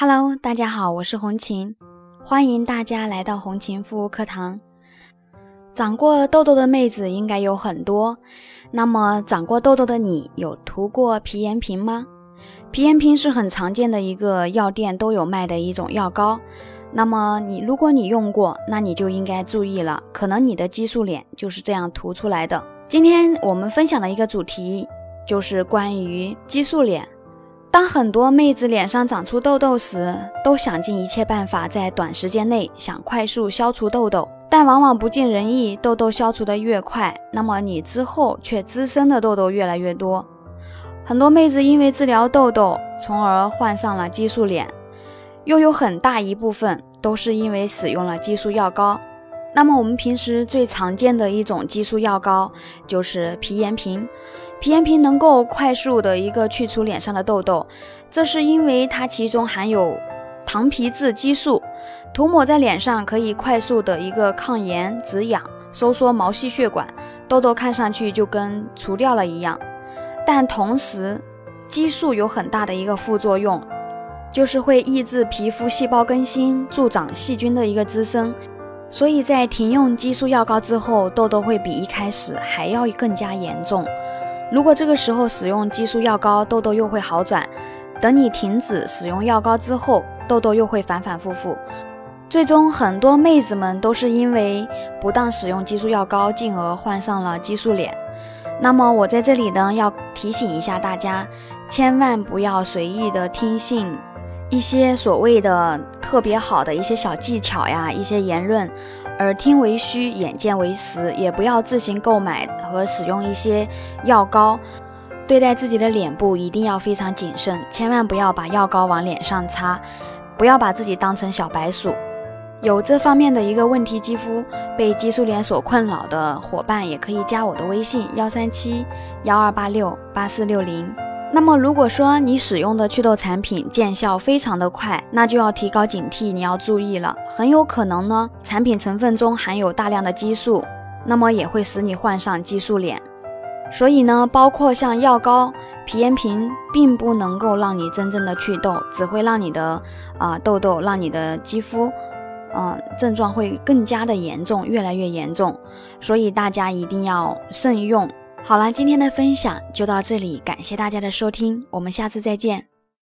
Hello，大家好，我是红琴，欢迎大家来到红琴护肤课堂。长过痘痘的妹子应该有很多，那么长过痘痘的你有涂过皮炎平吗？皮炎平是很常见的一个药店都有卖的一种药膏，那么你如果你用过，那你就应该注意了，可能你的激素脸就是这样涂出来的。今天我们分享的一个主题就是关于激素脸。当很多妹子脸上长出痘痘时，都想尽一切办法在短时间内想快速消除痘痘，但往往不尽人意。痘痘消除的越快，那么你之后却滋生的痘痘越来越多。很多妹子因为治疗痘痘，从而患上了激素脸，又有很大一部分都是因为使用了激素药膏。那么我们平时最常见的一种激素药膏就是皮炎平。皮炎平能够快速的一个去除脸上的痘痘，这是因为它其中含有糖皮质激素，涂抹在脸上可以快速的一个抗炎止痒、收缩毛细血管，痘痘看上去就跟除掉了一样。但同时，激素有很大的一个副作用，就是会抑制皮肤细胞更新，助长细菌的一个滋生。所以在停用激素药膏之后，痘痘会比一开始还要更加严重。如果这个时候使用激素药膏，痘痘又会好转；等你停止使用药膏之后，痘痘又会反反复复。最终，很多妹子们都是因为不当使用激素药膏，进而患上了激素脸。那么，我在这里呢，要提醒一下大家，千万不要随意的听信。一些所谓的特别好的一些小技巧呀，一些言论，耳听为虚，眼见为实，也不要自行购买和使用一些药膏。对待自己的脸部一定要非常谨慎，千万不要把药膏往脸上擦，不要把自己当成小白鼠。有这方面的一个问题肌肤被激素脸所困扰的伙伴，也可以加我的微信幺三七幺二八六八四六零。那么，如果说你使用的祛痘产品见效非常的快，那就要提高警惕，你要注意了，很有可能呢，产品成分中含有大量的激素，那么也会使你患上激素脸。所以呢，包括像药膏、皮炎平，并不能够让你真正的祛痘，只会让你的啊痘痘，让你的肌肤，嗯，症状会更加的严重，越来越严重。所以大家一定要慎用。好了，今天的分享就到这里，感谢大家的收听，我们下次再见。